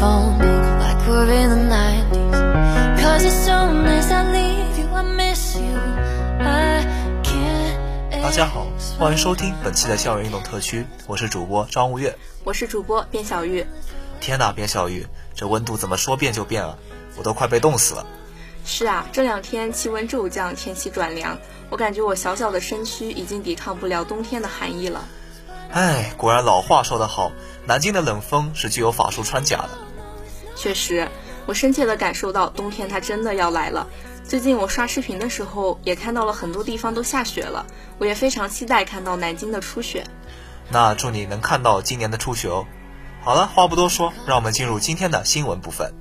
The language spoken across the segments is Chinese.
大家好，欢迎收听本期的校园运动特区，我是主播张无月，我是主播卞小玉。天呐，卞小玉，这温度怎么说变就变了？我都快被冻死了。是啊，这两天气温骤降，天气转凉，我感觉我小小的身躯已经抵抗不了冬天的寒意了。哎，果然老话说得好，南京的冷风是具有法术穿甲的。确实，我深切地感受到冬天它真的要来了。最近我刷视频的时候，也看到了很多地方都下雪了，我也非常期待看到南京的初雪。那祝你能看到今年的初雪哦。好了，话不多说，让我们进入今天的新闻部分。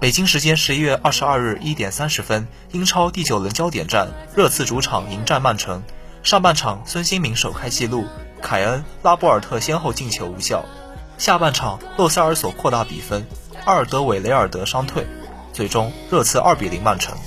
北京时间十一月二十二日一点三十分，英超第九轮焦点战，热刺主场迎战曼城。上半场，孙兴民首开纪录，凯恩、拉波尔特先后进球无效。下半场，洛塞尔索扩大比分，阿尔德韦雷尔德伤退，最终热刺二比零曼城。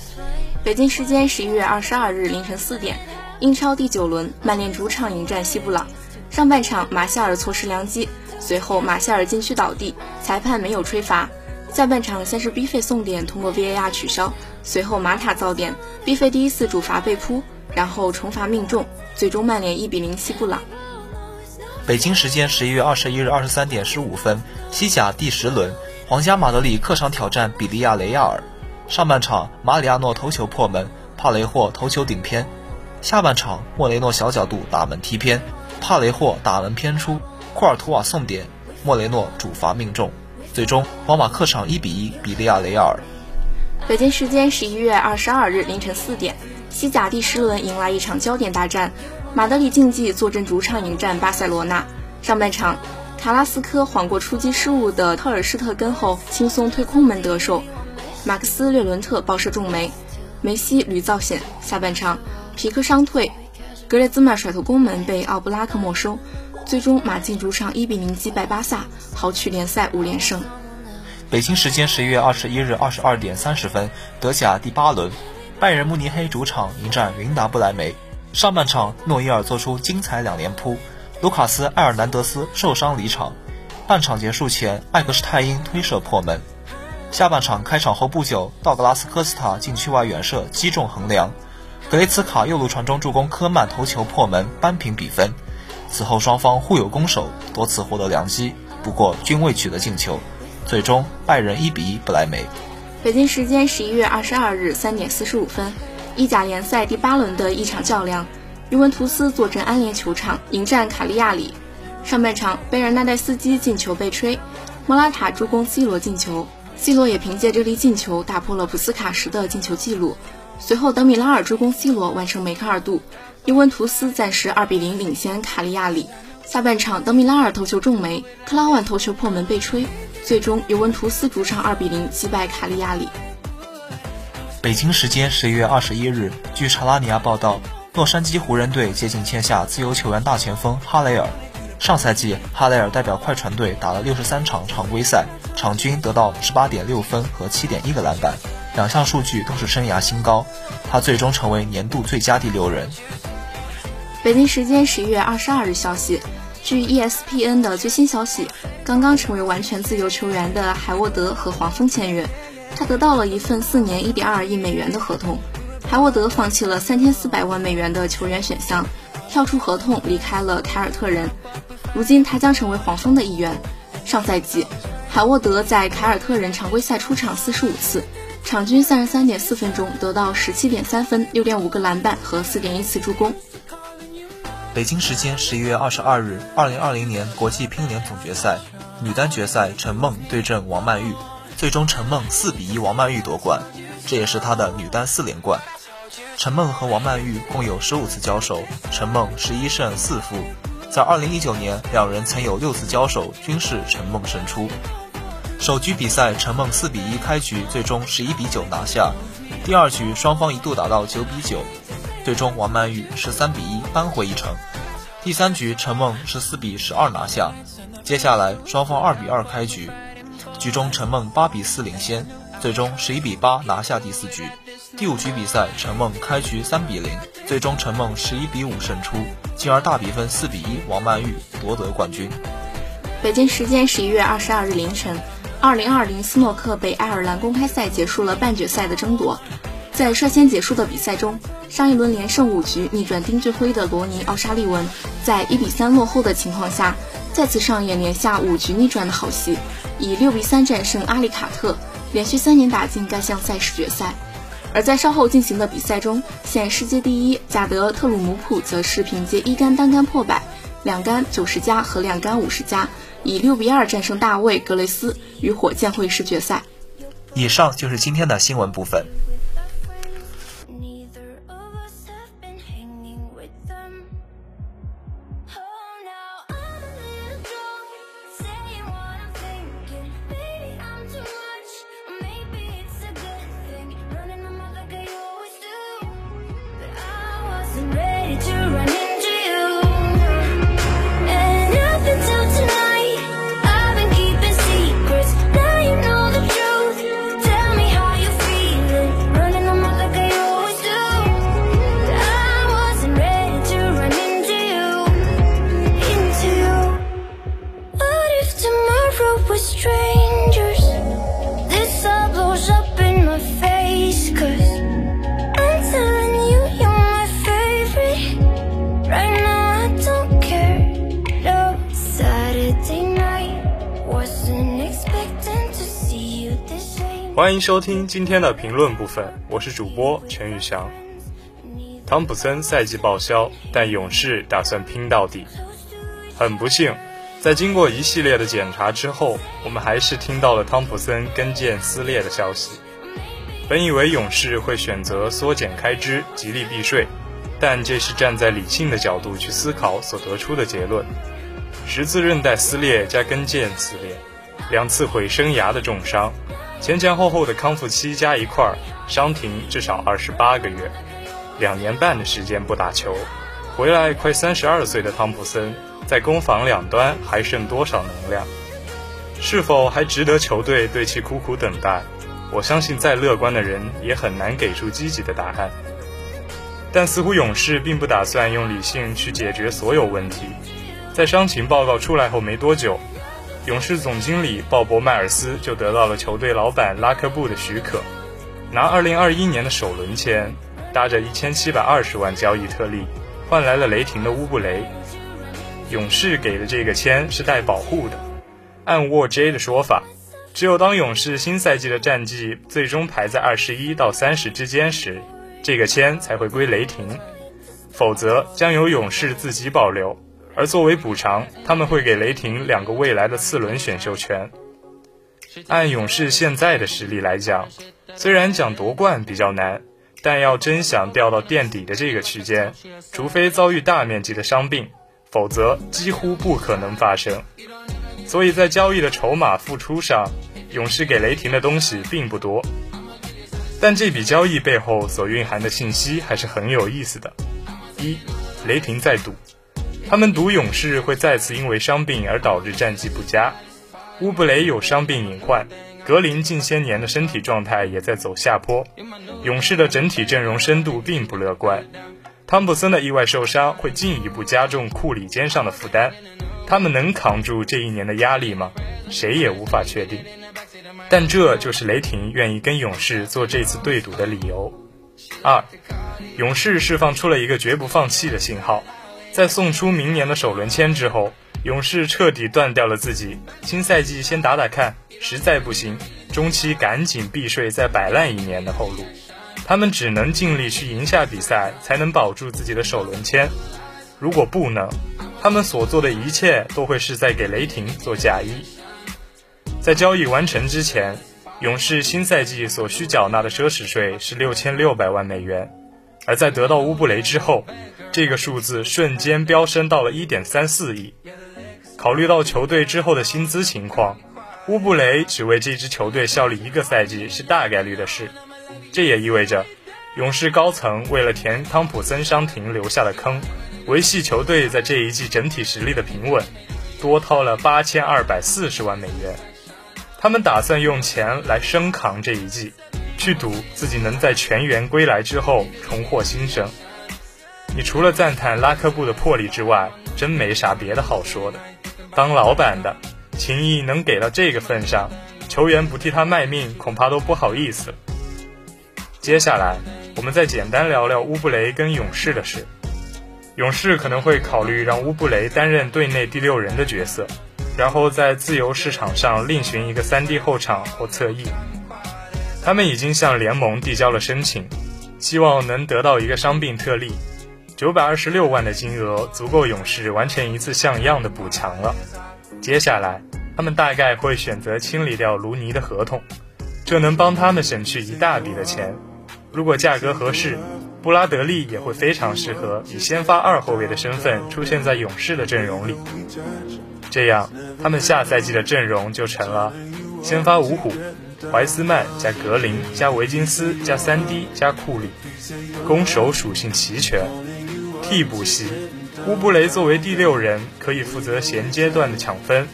北京时间十一月二十二日凌晨四点，英超第九轮，曼联主场迎战西布朗。上半场，马夏尔错失良机，随后马夏尔禁区倒地，裁判没有吹罚。下半场先是 B 费送点通过 VAR 取消，随后马塔造点，B 费第一次主罚被扑，然后重罚命中，最终曼联一比零西布朗。北京时间十一月二十一日二十三点十五分，西甲第十轮，皇家马德里客场挑战比利亚雷亚尔。上半场马里亚诺头球破门，帕雷霍头球顶偏；下半场莫雷诺小角度打门踢偏，帕雷霍打门偏出，库尔图瓦送点，莫雷诺主罚命中。最终，皇马客场一比一比利亚雷亚尔。北京时间十一月二十二日凌晨四点，西甲第十轮迎来一场焦点大战，马德里竞技坐镇主场迎战巴塞罗那。上半场，塔拉斯科晃过出击失误的特尔施特根后，轻松推空门得手；马克斯略伦特爆射中梅，梅西屡造险。下半场，皮克伤退，格列兹曼甩头攻门被奥布拉克没收。最终，马竞主场一比零击败巴萨，豪取联赛五连胜。北京时间十一月二十一日二十二点三十分，德甲第八轮，拜仁慕尼黑主场迎战云达不莱梅。上半场，诺伊尔做出精彩两连扑，卢卡斯·埃尔南德斯受伤离场。半场结束前，艾克施泰因推射破门。下半场开场后不久，道格拉斯·科斯塔禁区外远射击中横梁，格雷茨卡右路传中助攻科曼头球破门，扳平比分。此后双方互有攻守，多次获得良机，不过均未取得进球。最终拜仁一比一不莱梅。北京时间十一月二十二日三点四十五分，意甲联赛第八轮的一场较量，尤文图斯坐镇安联球场迎战卡利亚里。上半场贝尔纳代斯基进球被吹，莫拉塔助攻 C 罗进球，C 罗也凭借这粒进球打破了普斯卡什的进球纪录。随后德米拉尔助攻 C 罗完成梅开二度。尤文图斯暂时二比零领先卡利亚里。下半场，德米拉尔头球中梅，克拉万头球破门被吹，最终尤文图斯主场二比零击败卡利亚里。北京时间十一月二十一日，据查拉尼亚报道，洛杉矶湖人队接近签下自由球员大前锋哈雷尔。上赛季，哈雷尔代表快船队打了六十三场常规赛，场均得到十八点六分和七点一个篮板。两项数据都是生涯新高，他最终成为年度最佳第六人。北京时间十一月二十二日消息，据 ESPN 的最新消息，刚刚成为完全自由球员的海沃德和黄蜂签约，他得到了一份四年一点二亿美元的合同。海沃德放弃了三千四百万美元的球员选项，跳出合同离开了凯尔特人。如今他将成为黄蜂的一员。上赛季，海沃德在凯尔特人常规赛出场四十五次，场均三十三点四分钟，得到十七点三分、六点五个篮板和四点一次助攻。北京时间十一月二十二日，二零二零年国际乒联总决赛女单决赛，陈梦对阵王曼玉，最终陈梦四比一王曼玉夺冠，这也是她的女单四连冠。陈梦和王曼玉共有十五次交手，陈梦十一胜四负。在二零一九年，两人曾有六次交手，均是陈梦胜出。首局比赛，陈梦四比一开局，最终十一比九拿下。第二局双方一度打到九比九，最终王曼玉十三比一扳回一城。第三局，陈梦十四比十二拿下。接下来双方二比二开局，局中陈梦八比四领先，最终十一比八拿下第四局。第五局比赛，陈梦开局三比零，最终陈梦十一比五胜出，进而大比分四比一，王曼玉夺得冠军。北京时间十一月二十二日凌晨，二零二零斯诺克北爱尔兰公开赛结束了半决赛的争夺。在率先结束的比赛中，上一轮连胜五局逆转丁俊晖的罗尼奥沙利文，在一比三落后的情况下，再次上演连下五局逆转的好戏，以六比三战胜阿里卡特，连续三年打进该项赛事决赛。而在稍后进行的比赛中，现世界第一贾德特鲁姆普则是凭借一杆单杆破百、两杆九十加和两杆五十加，以六比二战胜大卫格雷斯，与火箭会师决赛。以上就是今天的新闻部分。欢迎收听今天的评论部分，我是主播陈宇翔。汤普森赛季报销，但勇士打算拼到底。很不幸，在经过一系列的检查之后，我们还是听到了汤普森跟腱撕裂的消息。本以为勇士会选择缩减开支，极力避税，但这是站在理性的角度去思考所得出的结论。十字韧带撕裂加跟腱撕裂，两次毁生涯的重伤。前前后后的康复期加一块儿，伤停至少二十八个月，两年半的时间不打球，回来快三十二岁的汤普森，在攻防两端还剩多少能量？是否还值得球队对其苦苦等待？我相信再乐观的人也很难给出积极的答案。但似乎勇士并不打算用理性去解决所有问题，在伤情报告出来后没多久。勇士总经理鲍勃·迈尔斯就得到了球队老板拉克布的许可，拿2021年的首轮签，搭着1720万交易特例，换来了雷霆的乌布雷。勇士给的这个签是带保护的，按沃 J 的说法，只有当勇士新赛季的战绩最终排在21到30之间时，这个签才会归雷霆，否则将由勇士自己保留。而作为补偿，他们会给雷霆两个未来的次轮选秀权。按勇士现在的实力来讲，虽然讲夺冠比较难，但要真想掉到垫底的这个区间，除非遭遇大面积的伤病，否则几乎不可能发生。所以在交易的筹码付出上，勇士给雷霆的东西并不多。但这笔交易背后所蕴含的信息还是很有意思的。一，雷霆在赌。他们赌勇士会再次因为伤病而导致战绩不佳。乌布雷有伤病隐患，格林近些年的身体状态也在走下坡，勇士的整体阵容深度并不乐观。汤普森的意外受伤会进一步加重库里肩上的负担，他们能扛住这一年的压力吗？谁也无法确定。但这就是雷霆愿意跟勇士做这次对赌的理由。二，勇士释放出了一个绝不放弃的信号，在送出明年的首轮签之后，勇士彻底断掉了自己新赛季先打打看，实在不行，中期赶紧避税再摆烂一年的后路。他们只能尽力去赢下比赛，才能保住自己的首轮签。如果不能，他们所做的一切都会是在给雷霆做嫁衣。在交易完成之前，勇士新赛季所需缴纳的奢侈税是六千六百万美元，而在得到乌布雷之后，这个数字瞬间飙升到了一点三四亿。考虑到球队之后的薪资情况，乌布雷只为这支球队效力一个赛季是大概率的事。这也意味着，勇士高层为了填汤普森伤停留下的坑，维系球队在这一季整体实力的平稳，多掏了八千二百四十万美元。他们打算用钱来生扛这一季，去赌自己能在全员归来之后重获新生。你除了赞叹拉科布的魄力之外，真没啥别的好说的。当老板的情谊能给到这个份上，球员不替他卖命恐怕都不好意思。接下来，我们再简单聊聊乌布雷跟勇士的事。勇士可能会考虑让乌布雷担任队内第六人的角色。然后在自由市场上另寻一个三 D 后场或侧翼。他们已经向联盟递交了申请，希望能得到一个伤病特例。九百二十六万的金额足够勇士完成一次像样的补强了。接下来，他们大概会选择清理掉卢尼的合同，这能帮他们省去一大笔的钱。如果价格合适，布拉德利也会非常适合以先发二后卫的身份出现在勇士的阵容里。这样，他们下赛季的阵容就成了：先发五虎，怀斯曼加格林加维金斯加三 D 加库里，攻守属性齐全。替补席，乌布雷作为第六人，可以负责衔接段的抢分。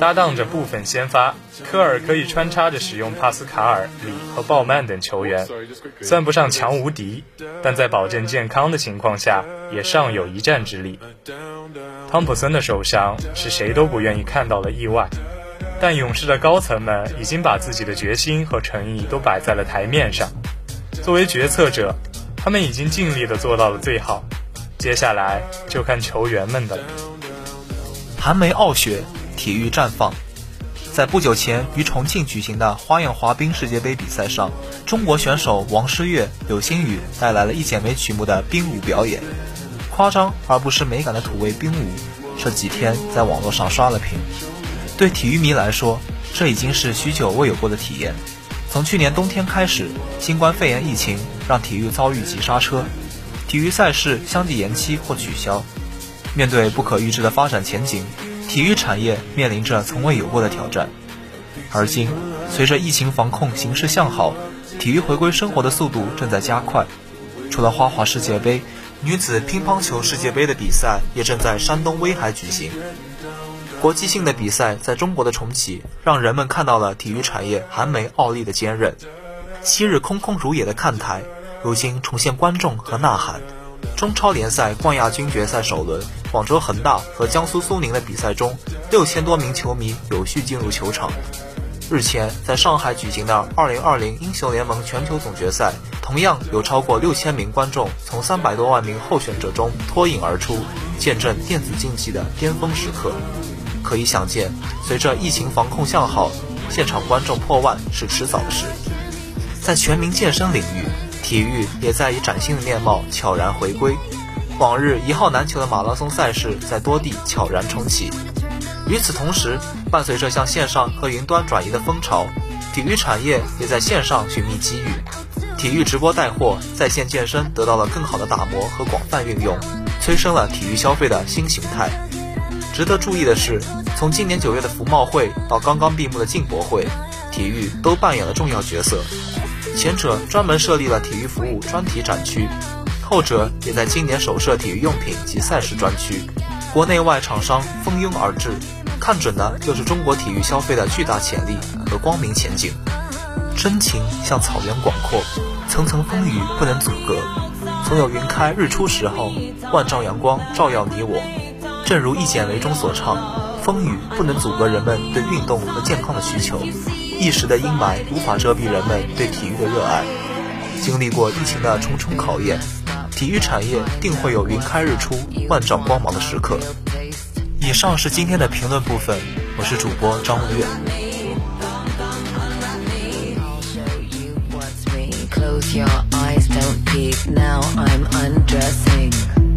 搭档着部分先发，科尔可以穿插着使用帕斯卡尔、里和鲍曼等球员，算不上强无敌，但在保证健康的情况下，也尚有一战之力。汤普森的受伤是谁都不愿意看到的意外，但勇士的高层们已经把自己的决心和诚意都摆在了台面上。作为决策者，他们已经尽力的做到了最好，接下来就看球员们的了。寒梅傲雪。体育绽放，在不久前于重庆举行的花样滑冰世界杯比赛上，中国选手王诗玥、柳星宇带来了一剪梅曲目的冰舞表演，夸张而不失美感的土味冰舞，这几天在网络上刷了屏。对体育迷来说，这已经是许久未有过的体验。从去年冬天开始，新冠肺炎疫情让体育遭遇急刹车，体育赛事相继延期或取消。面对不可预知的发展前景。体育产业面临着从未有过的挑战，而今，随着疫情防控形势向好，体育回归生活的速度正在加快。除了花滑世界杯，女子乒乓球世界杯的比赛也正在山东威海举行。国际性的比赛在中国的重启，让人们看到了体育产业寒梅傲立的坚韧。昔日空空如也的看台，如今重现观众和呐喊。中超联赛冠亚军决赛首轮，广州恒大和江苏苏宁的比赛中，六千多名球迷有序进入球场。日前，在上海举行的2020英雄联盟全球总决赛，同样有超过六千名观众从三百多万名候选者中脱颖而出，见证电子竞技的巅峰时刻。可以想见，随着疫情防控向好，现场观众破万是迟早的事。在全民健身领域。体育也在以崭新的面貌悄然回归，往日一号难求的马拉松赛事在多地悄然重启。与此同时，伴随着向线上和云端转移的风潮，体育产业也在线上寻觅机遇。体育直播带货、在线健身得到了更好的打磨和广泛运用，催生了体育消费的新形态。值得注意的是，从今年九月的服贸会到刚刚闭幕的进博会，体育都扮演了重要角色。前者专门设立了体育服务专题展区，后者也在今年首设体育用品及赛事专区，国内外厂商蜂拥而至，看准的就是中国体育消费的巨大潜力和光明前景。真情像草原广阔，层层风雨不能阻隔，总有云开日出时候，万丈阳光照耀你我。正如《一剪梅》中所唱：“风雨不能阻隔人们对运动和健康的需求，一时的阴霾无法遮蔽人们对体育的热爱。”经历过疫情的重重考验，体育产业定会有云开日出、万丈光芒的时刻。以上是今天的评论部分，我是主播张无月。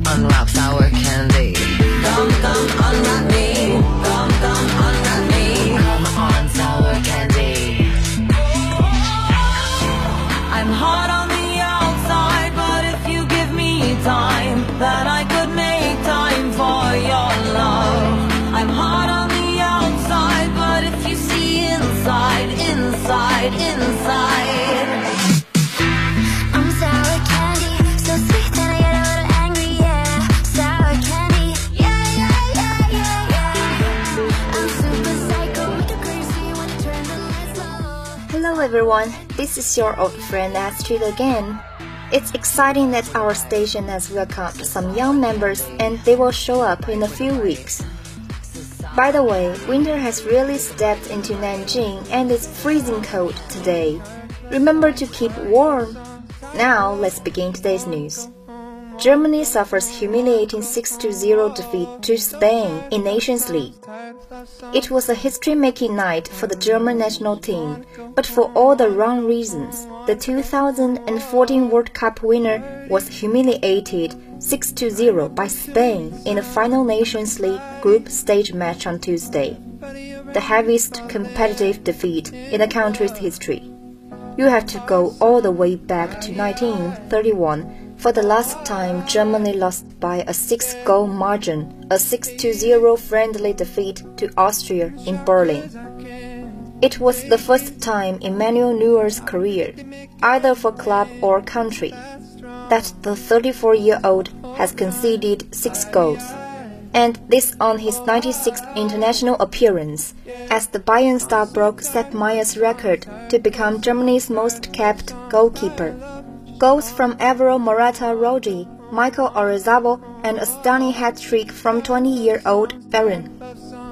Unwraps our candy. Come, come, unwrap me. Come, come, unwrap everyone, this is your old friend Astrid again. It's exciting that our station has welcomed some young members and they will show up in a few weeks. By the way, winter has really stepped into Nanjing and it's freezing cold today. Remember to keep warm. Now let's begin today's news. Germany suffers humiliating 6-0 defeat to Spain in Nations League. It was a history-making night for the German national team, but for all the wrong reasons. The 2014 World Cup winner was humiliated 6-0 by Spain in the final Nations League group stage match on Tuesday, the heaviest competitive defeat in the country's history. You have to go all the way back to 1931 for the last time Germany lost by a six-goal margin, a 6-0 friendly defeat to Austria in Berlin. It was the first time in Manuel Neuer's career, either for club or country, that the 34-year-old has conceded six goals, and this on his 96th international appearance, as the Bayern star broke Sepp Mayer's record to become Germany's most capped goalkeeper. Goals from Alvaro Morata Rodi, Michael Oyarzabal, and a stunning hat-trick from 20-year-old Ferran.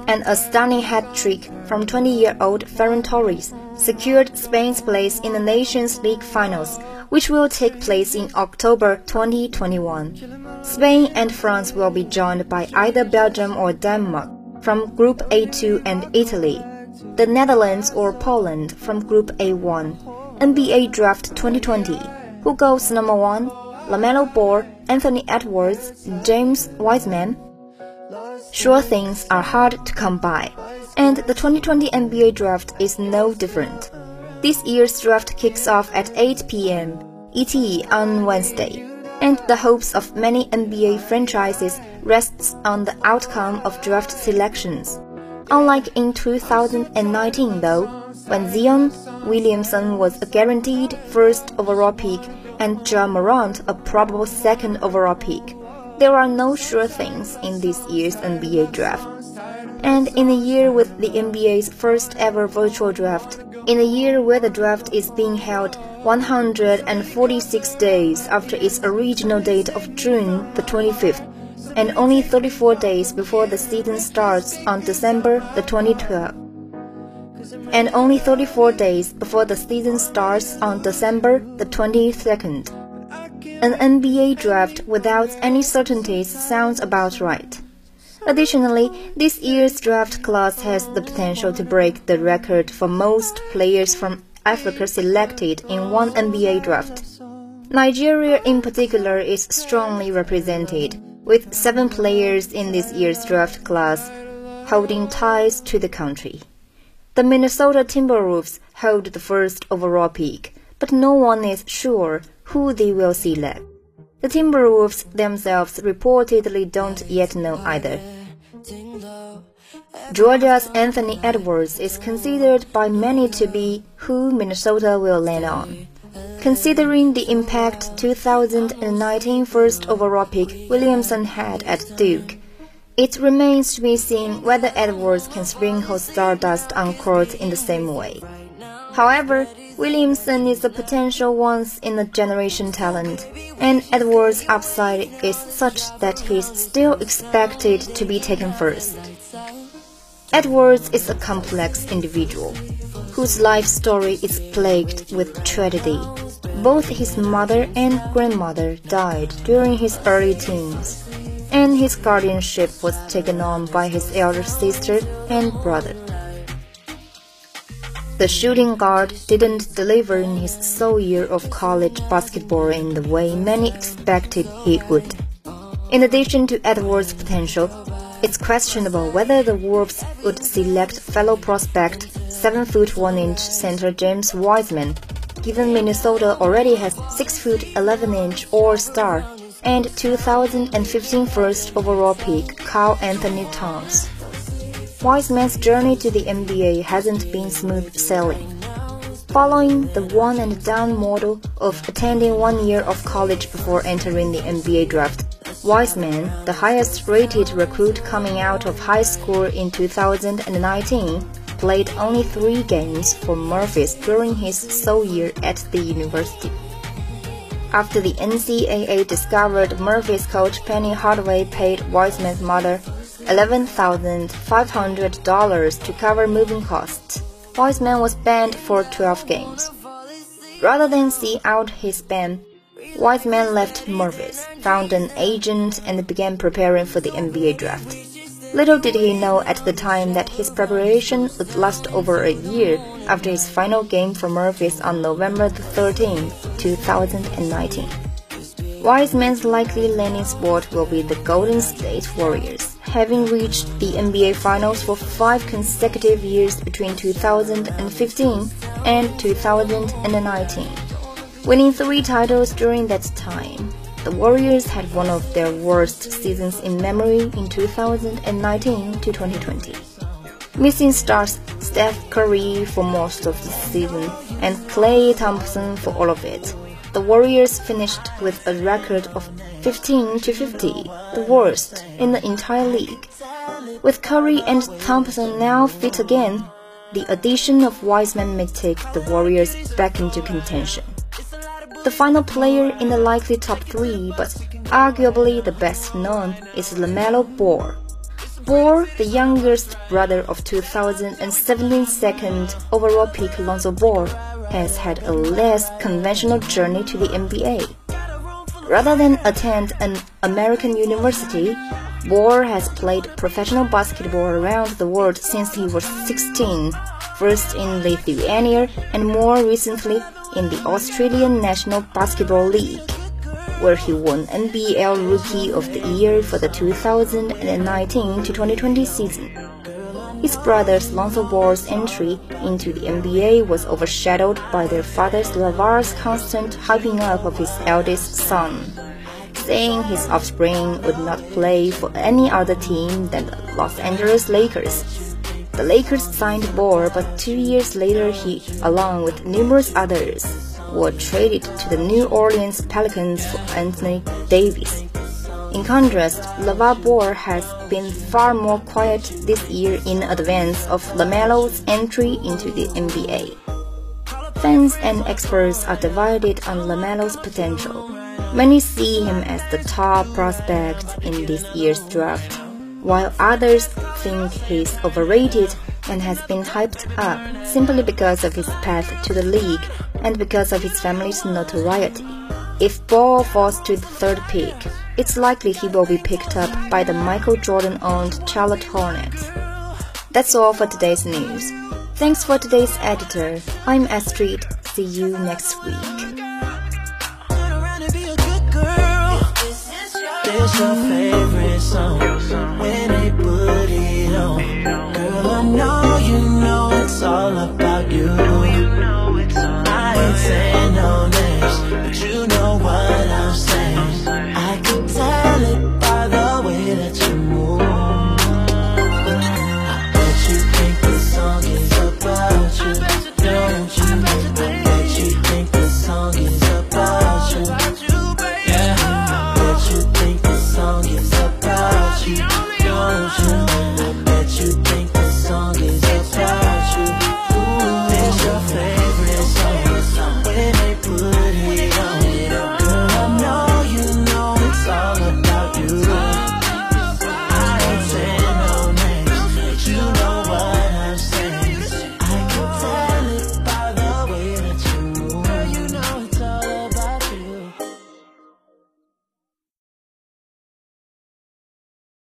And a stunning hat-trick from 20-year-old Ferran Torres secured Spain's place in the Nations League finals, which will take place in October 2021. Spain and France will be joined by either Belgium or Denmark from Group A2 and Italy, the Netherlands or Poland from Group A1. NBA Draft 2020 who goes number one? LaMelo Ball, Anthony Edwards, James Wiseman. Sure things are hard to come by, and the 2020 NBA draft is no different. This year's draft kicks off at 8 p.m. ET on Wednesday, and the hopes of many NBA franchises rests on the outcome of draft selections. Unlike in 2019 though, when Zion Williamson was a guaranteed first overall pick and Ja Morant a probable second overall pick. There are no sure things in this year's NBA draft. And in a year with the NBA's first ever virtual draft, in a year where the draft is being held 146 days after its original date of June the 25th, and only 34 days before the season starts on December the 2012 and only 34 days before the season starts on December the 22nd. An NBA draft without any certainties sounds about right. Additionally, this year's draft class has the potential to break the record for most players from Africa selected in one NBA draft. Nigeria in particular is strongly represented, with seven players in this year's draft class holding ties to the country. The Minnesota Timberwolves hold the first overall pick, but no one is sure who they will select. The Timberwolves themselves reportedly don't yet know either. Georgia's Anthony Edwards is considered by many to be who Minnesota will land on. Considering the impact 2019 first overall pick Williamson had at Duke, It remains to be seen whether Edwards can sprinkle stardust on court in the same way. However, Williamson is a potential once in a generation talent, and Edwards' upside is such that he's still expected to be taken first. Edwards is a complex individual whose life story is plagued with tragedy. Both his mother and grandmother died during his early teens, and his guardianship was taken on by his elder sister and brother. The shooting guard didn't deliver in his sole year of college basketball in the way many expected he would. In addition to Edwards' potential, it's questionable whether the Wolves would select fellow prospect 7 foot 1 inch center James Wiseman, given Minnesota already has 6 foot 11 inch All Star and 2015 first overall pick Carl Anthony Towns. Wiseman's journey to the NBA hasn't been smooth sailing. Following the one and done model of attending one year of college before entering the NBA draft, Wiseman, the highest rated recruit coming out of high school in 2019, played only three games for Memphis during his sole year at the university. After the NCAA discovered Memphis coach Penny Hardaway paid Wiseman's mother $11,500 to cover moving costs, Wiseman was banned for 12 games. Rather than see out his ban, Wiseman left Memphis, found an agent, and began preparing for the NBA draft. Little did he know at the time that his preparation would last over a year after his final game for Memphis on November 13, 2019. Wise Wiseman's likely landing spot will be the Golden State Warriors, having reached the NBA Finals for five consecutive years between 2015 and 2019, winning three titles during that time. The Warriors had one of their worst seasons in memory in 2019 to 2020, missing stars Steph Curry for most of the season and Klay Thompson for all of it. The Warriors finished with a record of 15 to 50, the worst in the entire league. With Curry and Thompson now fit again, the addition of Wiseman may take the Warriors back into contention. The final player in the likely top three, but arguably the best known, is LaMelo Ball. Ball, the youngest brother of 2017 second overall pick Lonzo Ball, has had a less conventional journey to the NBA. Rather than attend an American university, Ball has played professional basketball around the world since he was 16, first in Lithuania and more recently in the Australian National Basketball League, where he won NBL Rookie of the Year for the 2019 to 2020 season. His brothers Lonzo Ball's entry into the NBA was overshadowed by their father's LaVar's constant hyping up of his eldest son, saying his offspring would not play for any other team than the Los Angeles Lakers. The Lakers signed Ball, but two years later he, along with numerous others, were traded to the New Orleans Pelicans for Anthony Davis. In contrast, LaVar Ball has been far more quiet this year in advance of LaMelo's entry into the NBA. Fans and experts are divided on LaMelo's potential. Many see him as the top prospect in this year's draft, while others think he's overrated and has been hyped up simply because of his path to the league and because of his family's notoriety. If Ball falls to the third pick, it's likely he will be picked up by the Michael Jordan owned Charlotte Hornets. That's all for today's news. Thanks for today's editor. I'm Astrid. See you next week get some when they put it on. Girl, I know you know it's all about you. I ain't saying no names, but you know what I'm saying.